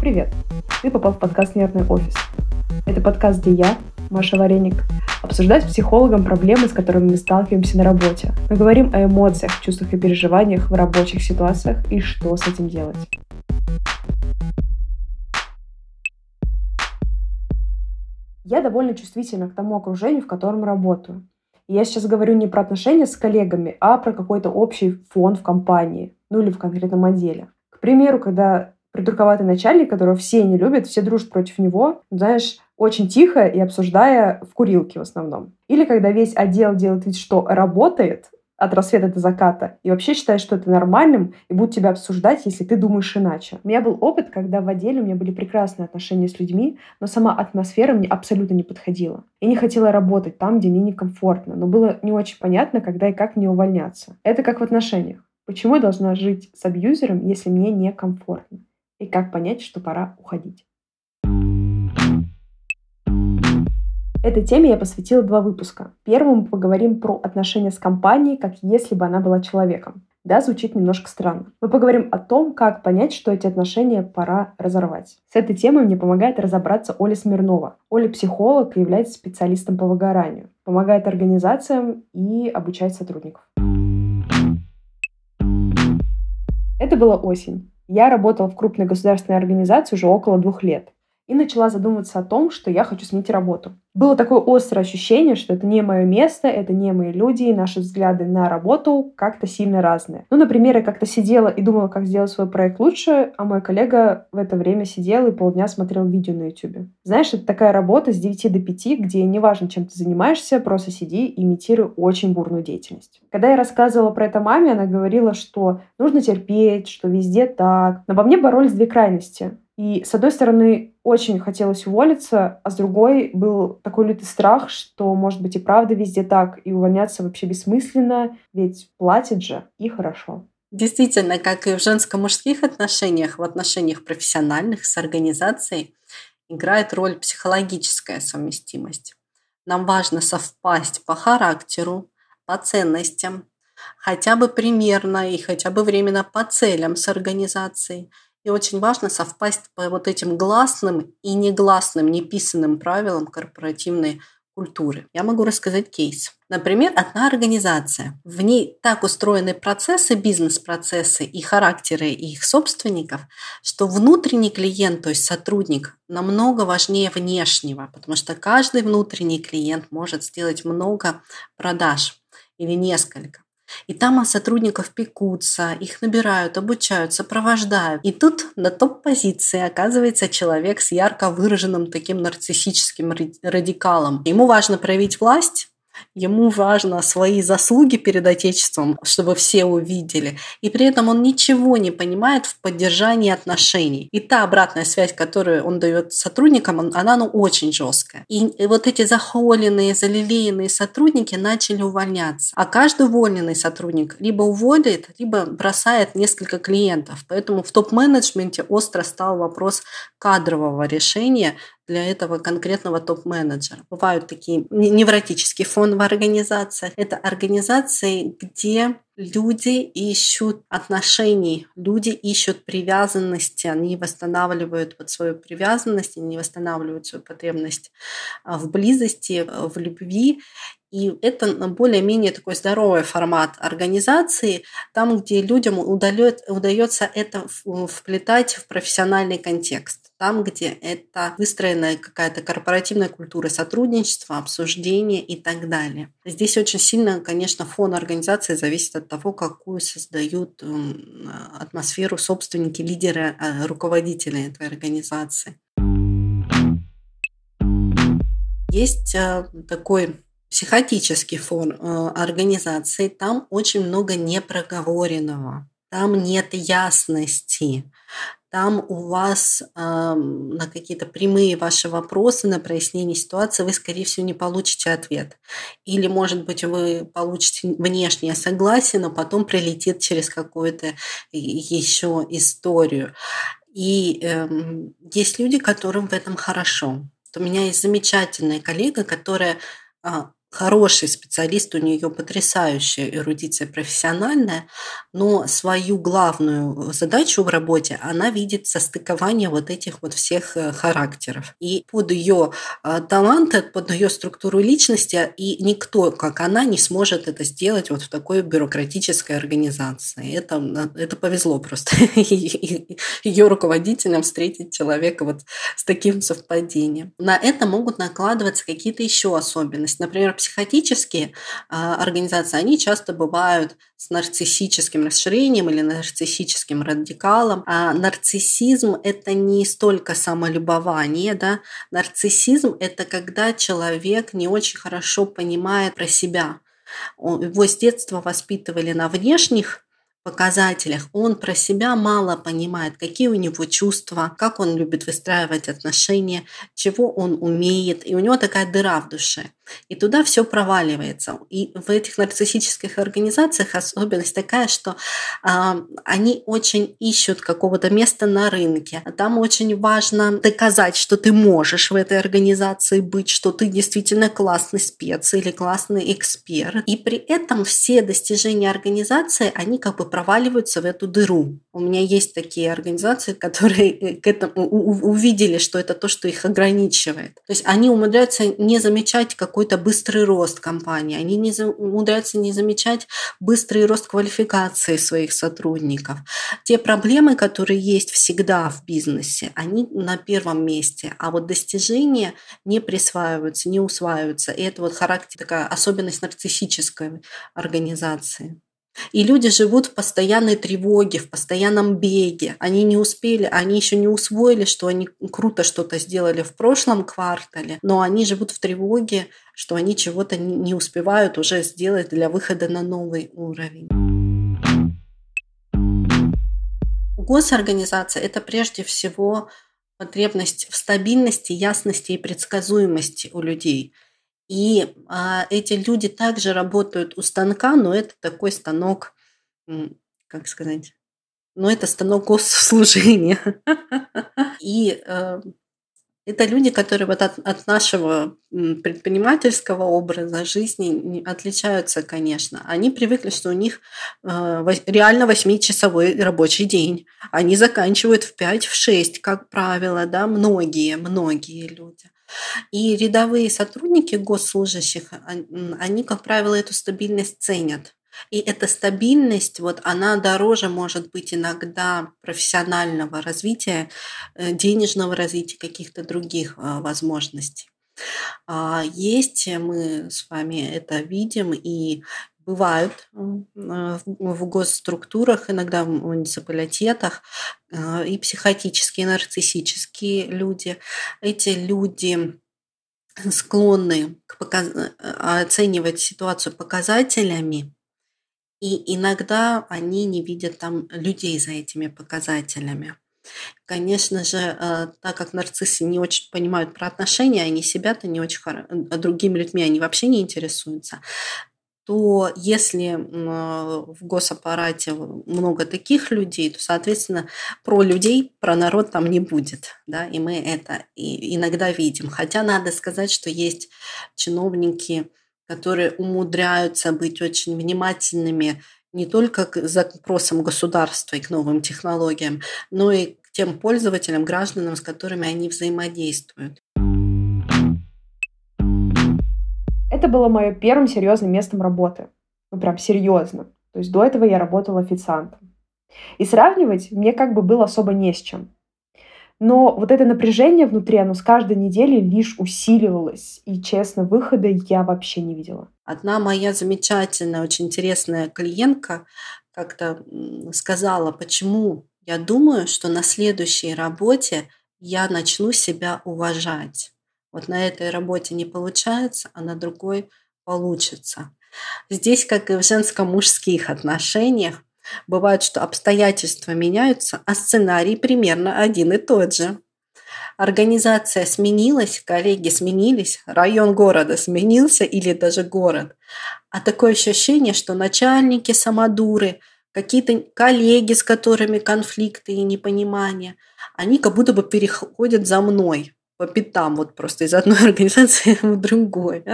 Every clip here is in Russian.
Привет! Ты попал в подкаст «Нервный офис». Это подкаст, где я, Маша Вареник, обсуждаю с психологом проблемы, с которыми мы сталкиваемся на работе. Мы говорим о эмоциях, чувствах и переживаниях в рабочих ситуациях и что с этим делать. Я довольно чувствительна к тому окружению, в котором работаю. Я сейчас говорю не про отношения с коллегами, а про какой-то общий фон в компании, ну или в конкретном отделе. К примеру, когда придурковатый начальник, которого все не любят, все дружат против него, знаешь, очень тихо и обсуждая в курилке в основном. Или когда весь отдел делает вид, что работает, от рассвета до заката, и вообще считает, что это нормальным, и будут тебя обсуждать, если ты думаешь иначе. У меня был опыт, когда в отделе у меня были прекрасные отношения с людьми, но сама атмосфера мне абсолютно не подходила. Я не хотела работать там, где мне некомфортно, но было не очень понятно, когда и как мне увольняться. Это как в отношениях. Почему я должна жить с абьюзером, если мне некомфортно? и как понять, что пора уходить. Этой теме я посвятила два выпуска. Первым мы поговорим про отношения с компанией, как если бы она была человеком. Да, звучит немножко странно. Мы поговорим о том, как понять, что эти отношения пора разорвать. С этой темой мне помогает разобраться Оля Смирнова. Оля психолог и является специалистом по выгоранию. Помогает организациям и обучает сотрудников. Это была осень. Я работала в крупной государственной организации уже около двух лет и начала задумываться о том, что я хочу сменить работу. Было такое острое ощущение, что это не мое место, это не мои люди, и наши взгляды на работу как-то сильно разные. Ну, например, я как-то сидела и думала, как сделать свой проект лучше, а мой коллега в это время сидел и полдня смотрел видео на YouTube. Знаешь, это такая работа с 9 до 5, где неважно, чем ты занимаешься, просто сиди и имитируй очень бурную деятельность. Когда я рассказывала про это маме, она говорила, что нужно терпеть, что везде так. Но во мне боролись две крайности. И, с одной стороны, очень хотелось уволиться, а с другой был такой лютый страх, что, может быть, и правда везде так, и увольняться вообще бессмысленно, ведь платят же и хорошо. Действительно, как и в женско-мужских отношениях, в отношениях профессиональных с организацией, играет роль психологическая совместимость. Нам важно совпасть по характеру, по ценностям, хотя бы примерно и хотя бы временно по целям с организацией – и очень важно совпасть по вот этим гласным и негласным, неписанным правилам корпоративной культуры. Я могу рассказать кейс. Например, одна организация. В ней так устроены процессы, бизнес-процессы и характеры их собственников, что внутренний клиент, то есть сотрудник, намного важнее внешнего, потому что каждый внутренний клиент может сделать много продаж или несколько. И там о сотрудников пекутся, их набирают, обучают, сопровождают. И тут на топ-позиции оказывается человек с ярко выраженным таким нарциссическим радикалом. Ему важно проявить власть, Ему важно свои заслуги перед Отечеством, чтобы все увидели. И при этом он ничего не понимает в поддержании отношений. И та обратная связь, которую он дает сотрудникам, она ну, очень жесткая. И вот эти захоленные, залилеянные сотрудники начали увольняться. А каждый уволенный сотрудник либо уволит, либо бросает несколько клиентов. Поэтому в топ-менеджменте остро стал вопрос кадрового решения для этого конкретного топ-менеджера. Бывают такие невротические фон в организациях. Это организации, где люди ищут отношений, люди ищут привязанности, они восстанавливают вот свою привязанность, они восстанавливают свою потребность а, в близости, в любви. И это более-менее такой здоровый формат организации, там, где людям удается это вплетать в профессиональный контекст там, где это выстроена какая-то корпоративная культура сотрудничества, обсуждения и так далее. Здесь очень сильно, конечно, фон организации зависит от того, какую создают атмосферу собственники, лидеры, а, руководители этой организации. Есть а, такой психотический фон а, организации, там очень много непроговоренного, там нет ясности, там у вас э, на какие-то прямые ваши вопросы, на прояснение ситуации вы, скорее всего, не получите ответ. Или, может быть, вы получите внешнее согласие, но потом прилетит через какую-то еще историю. И э, есть люди, которым в этом хорошо. У меня есть замечательная коллега, которая э, хороший специалист, у нее потрясающая эрудиция профессиональная, но свою главную задачу в работе она видит состыкование вот этих вот всех э, характеров. И под ее э, таланты, под ее структуру личности, и никто, как она, не сможет это сделать вот в такой бюрократической организации. Это, э, это повезло просто ее руководителям встретить человека вот с таким совпадением. На это могут накладываться какие-то еще особенности. Например, психотические а, организации, они часто бывают с нарциссическим расширением или нарциссическим радикалом. А нарциссизм – это не столько самолюбование, да? нарциссизм – это когда человек не очень хорошо понимает про себя. Его с детства воспитывали на внешних показателях. Он про себя мало понимает, какие у него чувства, как он любит выстраивать отношения, чего он умеет. И у него такая дыра в душе. И туда все проваливается. И в этих нарциссических организациях особенность такая, что а, они очень ищут какого-то места на рынке. Там очень важно доказать, что ты можешь в этой организации быть, что ты действительно классный спец или классный эксперт. И при этом все достижения организации, они как бы проваливаются в эту дыру. У меня есть такие организации, которые э, к этому увидели, что это то, что их ограничивает. То есть они умудряются не замечать, как какой-то быстрый рост компании. Они не умудряются не замечать быстрый рост квалификации своих сотрудников. Те проблемы, которые есть всегда в бизнесе, они на первом месте. А вот достижения не присваиваются, не усваиваются. И это вот характер, такая особенность нарциссической организации. И люди живут в постоянной тревоге, в постоянном беге. Они не успели, они еще не усвоили, что они круто что-то сделали в прошлом квартале, но они живут в тревоге, что они чего-то не успевают уже сделать для выхода на новый уровень. Госорганизация – это прежде всего потребность в стабильности, ясности и предсказуемости у людей – и а, эти люди также работают у станка, но это такой станок, как сказать, ну это станок госслужения. И э, это люди, которые вот от, от нашего предпринимательского образа жизни отличаются, конечно. Они привыкли, что у них э, реально восьмичасовой рабочий день. Они заканчивают в 5, в 6, как правило, да, многие, многие люди. И рядовые сотрудники госслужащих, они, как правило, эту стабильность ценят. И эта стабильность, вот она дороже может быть иногда профессионального развития, э, денежного развития, каких-то других э, возможностей. А есть, мы с вами это видим, и бывают в госструктурах, иногда в муниципалитетах, э, и психотические, и нарциссические люди. Эти люди склонны к показ... оценивать ситуацию показателями, и иногда они не видят там людей за этими показателями. Конечно же, э, так как нарциссы не очень понимают про отношения, они себя-то не очень хорошо, другими людьми они вообще не интересуются, то если в госаппарате много таких людей, то, соответственно, про людей, про народ там не будет. Да? И мы это иногда видим. Хотя надо сказать, что есть чиновники, которые умудряются быть очень внимательными не только к запросам государства и к новым технологиям, но и к тем пользователям, гражданам, с которыми они взаимодействуют. Это было мое первым серьезным местом работы. Ну, прям серьезно. То есть до этого я работала официантом. И сравнивать мне как бы было особо не с чем. Но вот это напряжение внутри, оно с каждой недели лишь усиливалось. И, честно, выхода я вообще не видела. Одна моя замечательная, очень интересная клиентка как-то сказала, почему я думаю, что на следующей работе я начну себя уважать. Вот на этой работе не получается, а на другой получится. Здесь, как и в женско-мужских отношениях, бывает, что обстоятельства меняются, а сценарий примерно один и тот же. Организация сменилась, коллеги сменились, район города сменился или даже город. А такое ощущение, что начальники самодуры, какие-то коллеги, с которыми конфликты и непонимания, они как будто бы переходят за мной по пятам, вот просто из одной организации в другой.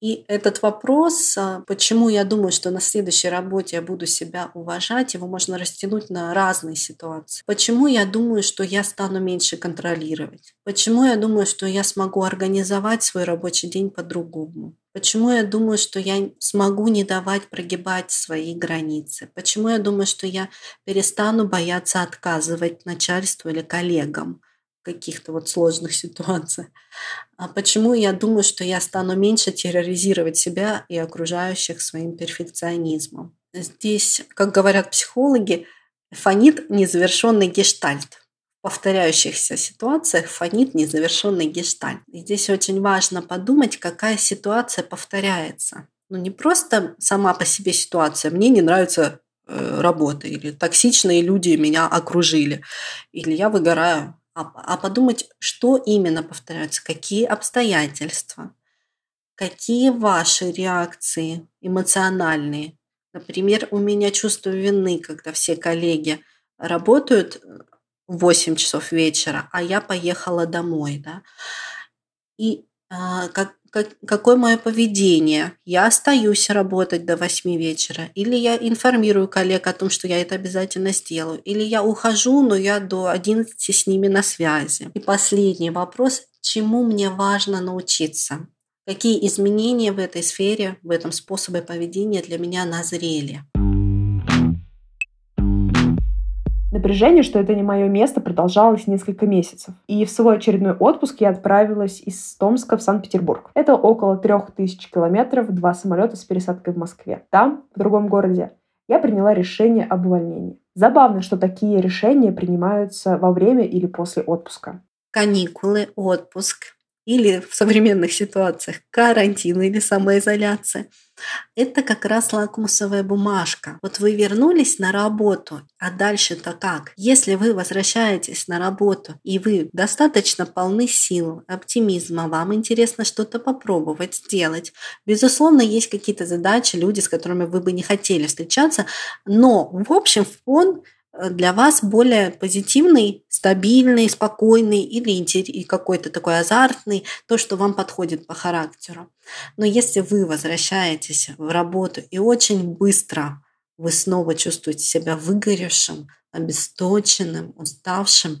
И этот вопрос, а, почему я думаю, что на следующей работе я буду себя уважать, его можно растянуть на разные ситуации. Почему я думаю, что я стану меньше контролировать? Почему я думаю, что я смогу организовать свой рабочий день по-другому? Почему я думаю, что я смогу не давать прогибать свои границы? Почему я думаю, что я перестану бояться отказывать начальству или коллегам? Каких-то вот сложных ситуациях. А почему я думаю, что я стану меньше терроризировать себя и окружающих своим перфекционизмом? Здесь, как говорят психологи, фонит незавершенный гештальт. В повторяющихся ситуациях фонит незавершенный гештальт. И здесь очень важно подумать, какая ситуация повторяется. Ну, не просто сама по себе ситуация. Мне не нравится э, работа, или токсичные люди меня окружили, или я выгораю а, а подумать, что именно повторяются, какие обстоятельства, какие ваши реакции эмоциональные. Например, у меня чувство вины, когда все коллеги работают в 8 часов вечера, а я поехала домой. Да? И как, как, какое мое поведение. Я остаюсь работать до 8 вечера, или я информирую коллег о том, что я это обязательно сделаю, или я ухожу, но я до 11 с ними на связи. И последний вопрос, чему мне важно научиться? Какие изменения в этой сфере, в этом способе поведения для меня назрели? Напряжение, что это не мое место, продолжалось несколько месяцев. И в свой очередной отпуск я отправилась из Томска в Санкт-Петербург. Это около трех тысяч километров, два самолета с пересадкой в Москве. Там, в другом городе, я приняла решение об увольнении. Забавно, что такие решения принимаются во время или после отпуска. Каникулы, отпуск или в современных ситуациях карантин или самоизоляция. Это как раз лакмусовая бумажка. Вот вы вернулись на работу, а дальше-то как? Если вы возвращаетесь на работу и вы достаточно полны сил, оптимизма, вам интересно что-то попробовать, сделать. Безусловно, есть какие-то задачи, люди, с которыми вы бы не хотели встречаться, но в общем фон для вас более позитивный, стабильный, спокойный или какой-то такой азартный, то, что вам подходит по характеру. Но если вы возвращаетесь в работу и очень быстро вы снова чувствуете себя выгоревшим, обесточенным, уставшим,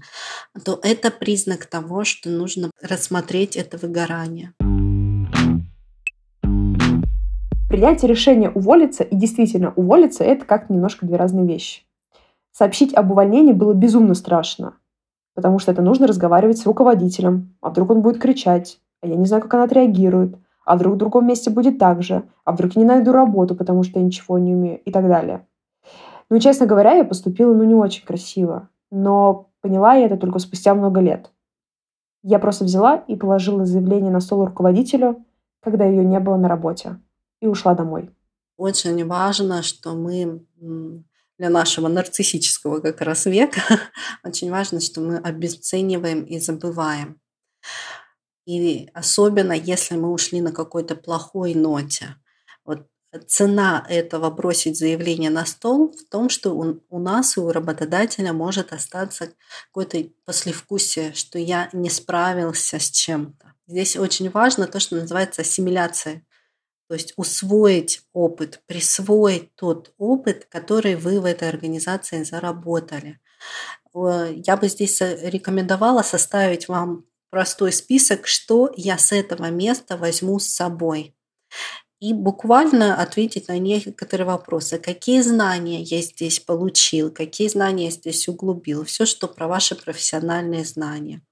то это признак того, что нужно рассмотреть это выгорание. Принятие решения уволиться и действительно уволиться – это как немножко две разные вещи. Сообщить об увольнении было безумно страшно, потому что это нужно разговаривать с руководителем, а вдруг он будет кричать, а я не знаю, как она отреагирует, а вдруг в другом месте будет так же, а вдруг я не найду работу, потому что я ничего не умею и так далее. Ну, честно говоря, я поступила, ну, не очень красиво, но поняла я это только спустя много лет. Я просто взяла и положила заявление на стол руководителю, когда ее не было на работе, и ушла домой. Очень важно, что мы для нашего нарциссического как раз века очень важно, что мы обесцениваем и забываем. И особенно, если мы ушли на какой-то плохой ноте. Вот цена этого бросить заявление на стол в том, что у, у нас и у работодателя может остаться какое-то послевкусие, что я не справился с чем-то. Здесь очень важно то, что называется ассимиляция то есть усвоить опыт, присвоить тот опыт, который вы в этой организации заработали. Я бы здесь рекомендовала составить вам простой список, что я с этого места возьму с собой. И буквально ответить на некоторые вопросы. Какие знания я здесь получил, какие знания я здесь углубил. Все, что про ваши профессиональные знания.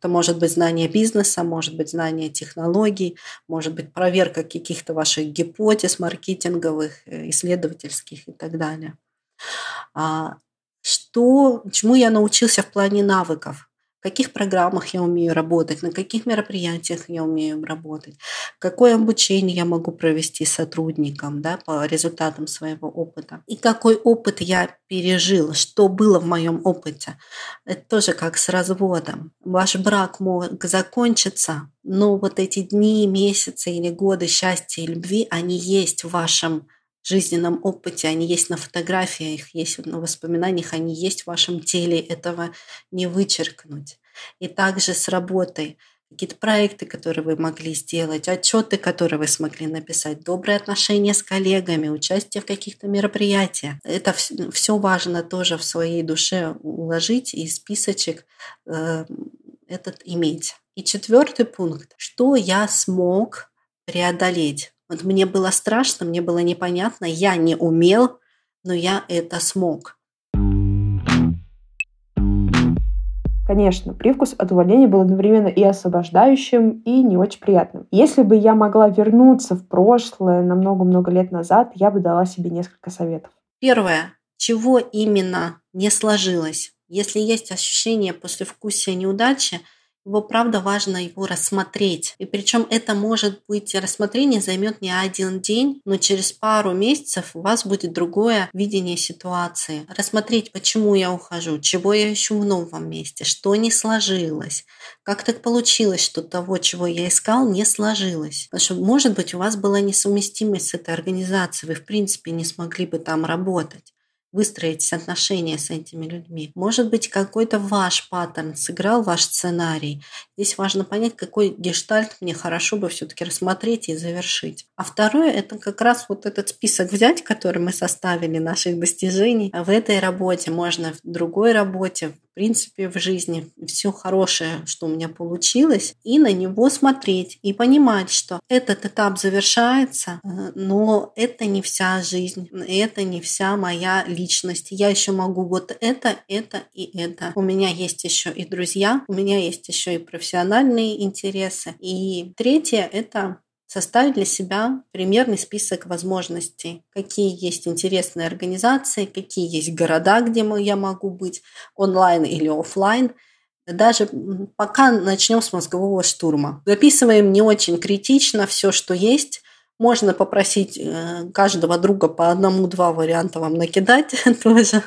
Это может быть знание бизнеса, может быть знание технологий, может быть проверка каких-то ваших гипотез маркетинговых, э, исследовательских и так далее. А что, чему я научился в плане навыков? В каких программах я умею работать, на каких мероприятиях я умею работать, какое обучение я могу провести сотрудникам да, по результатам своего опыта, и какой опыт я пережил, что было в моем опыте. Это тоже как с разводом. Ваш брак мог закончиться, но вот эти дни, месяцы или годы счастья и любви, они есть в вашем жизненном опыте, они есть на фотографиях, есть на воспоминаниях, они есть в вашем теле, этого не вычеркнуть. И также с работой. какие-то проекты, которые вы могли сделать, отчеты, которые вы смогли написать, добрые отношения с коллегами, участие в каких-то мероприятиях. Это все важно тоже в своей душе уложить и списочек э, этот иметь. И четвертый пункт. Что я смог преодолеть? Вот мне было страшно, мне было непонятно, я не умел, но я это смог. Конечно, привкус от увольнения был одновременно и освобождающим, и не очень приятным. Если бы я могла вернуться в прошлое на много-много лет назад, я бы дала себе несколько советов. Первое. Чего именно не сложилось? Если есть ощущение после вкусия неудачи, его правда важно его рассмотреть. И причем это может быть, рассмотрение займет не один день, но через пару месяцев у вас будет другое видение ситуации. Рассмотреть, почему я ухожу, чего я ищу в новом месте, что не сложилось, как так получилось, что того, чего я искал, не сложилось. Потому что, может быть, у вас была несовместимость с этой организацией, вы в принципе не смогли бы там работать выстроить отношения с этими людьми. Может быть, какой-то ваш паттерн сыграл ваш сценарий. Здесь важно понять, какой гештальт мне хорошо бы все-таки рассмотреть и завершить. А второе – это как раз вот этот список взять, который мы составили, наших достижений. В этой работе можно в другой работе, принципе, в жизни все хорошее, что у меня получилось, и на него смотреть и понимать, что этот этап завершается, э, но это не вся жизнь, это не вся моя личность. Я еще могу вот это, это и это. У меня есть еще и друзья, у меня есть еще и профессиональные интересы. И третье – это составить для себя примерный список возможностей, какие есть интересные организации, какие есть города, где я могу быть, онлайн или офлайн. Даже пока начнем с мозгового штурма. Записываем не очень критично все, что есть, можно попросить э, каждого друга по одному-два варианта вам накидать тоже.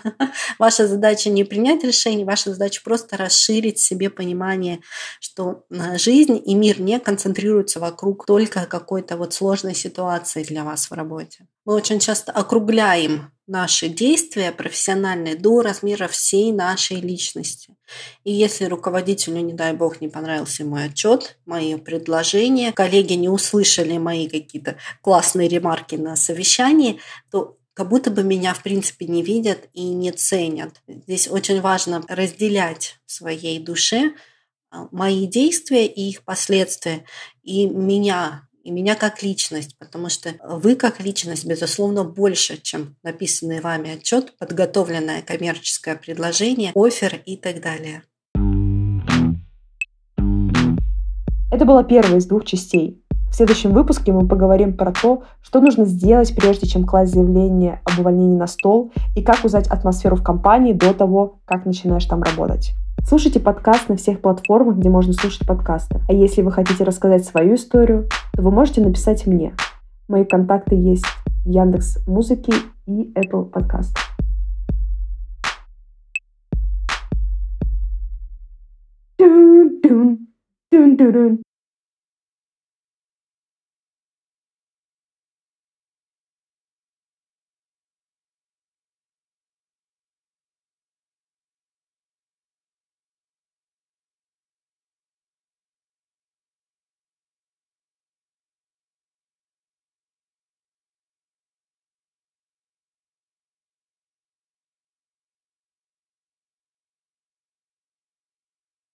Ваша задача не принять решение, ваша задача просто расширить себе понимание, что э, жизнь и мир не концентрируются вокруг только какой-то вот сложной ситуации для вас в работе. Мы очень часто округляем наши действия профессиональные до размера всей нашей личности. И если руководителю, не дай бог, не понравился мой отчет, мои предложения, коллеги не услышали мои какие-то классные ремарки на совещании, то как будто бы меня, в принципе, не видят и не ценят. Здесь очень важно разделять в своей душе а, мои действия и их последствия, и меня и меня как личность, потому что вы как личность, безусловно, больше, чем написанный вами отчет, подготовленное коммерческое предложение, офер и так далее. Это была первая из двух частей. В следующем выпуске мы поговорим про то, что нужно сделать, прежде чем класть заявление об увольнении на стол, и как узнать атмосферу в компании до того, как начинаешь там работать. Слушайте подкаст на всех платформах, где можно слушать подкасты. А если вы хотите рассказать свою историю, то вы можете написать мне. Мои контакты есть в Яндекс Музыке и Apple Podcast.